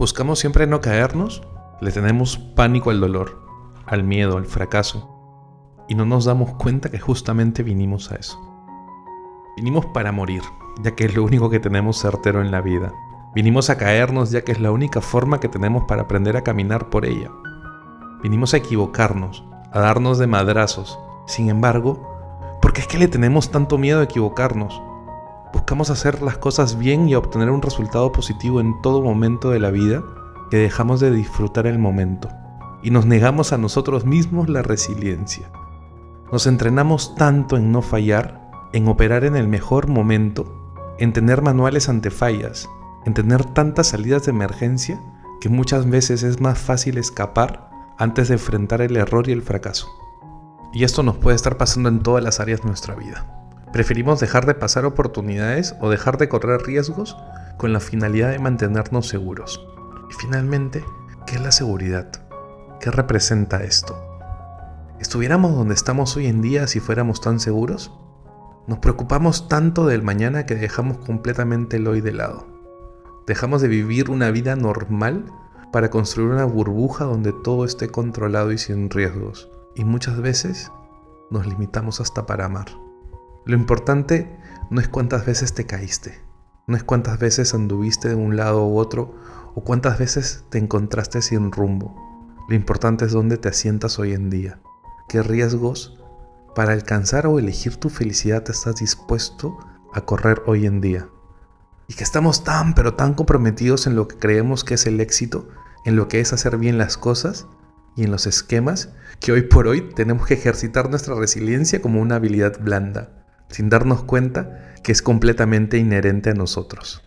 Buscamos siempre no caernos, le tenemos pánico al dolor, al miedo, al fracaso, y no nos damos cuenta que justamente vinimos a eso. Vinimos para morir, ya que es lo único que tenemos certero en la vida. Vinimos a caernos ya que es la única forma que tenemos para aprender a caminar por ella. Vinimos a equivocarnos, a darnos de madrazos. Sin embargo, ¿por qué es que le tenemos tanto miedo a equivocarnos? Buscamos hacer las cosas bien y obtener un resultado positivo en todo momento de la vida que dejamos de disfrutar el momento y nos negamos a nosotros mismos la resiliencia. Nos entrenamos tanto en no fallar, en operar en el mejor momento, en tener manuales ante fallas, en tener tantas salidas de emergencia, que muchas veces es más fácil escapar antes de enfrentar el error y el fracaso. Y esto nos puede estar pasando en todas las áreas de nuestra vida. Preferimos dejar de pasar oportunidades o dejar de correr riesgos con la finalidad de mantenernos seguros. Y finalmente, ¿qué es la seguridad? ¿Qué representa esto? ¿Estuviéramos donde estamos hoy en día si fuéramos tan seguros? Nos preocupamos tanto del mañana que dejamos completamente el hoy de lado. Dejamos de vivir una vida normal para construir una burbuja donde todo esté controlado y sin riesgos. Y muchas veces nos limitamos hasta para amar. Lo importante no es cuántas veces te caíste, no es cuántas veces anduviste de un lado u otro o cuántas veces te encontraste sin rumbo. Lo importante es dónde te asientas hoy en día, qué riesgos para alcanzar o elegir tu felicidad estás dispuesto a correr hoy en día. Y que estamos tan pero tan comprometidos en lo que creemos que es el éxito, en lo que es hacer bien las cosas y en los esquemas, que hoy por hoy tenemos que ejercitar nuestra resiliencia como una habilidad blanda, sin darnos cuenta que es completamente inherente a nosotros.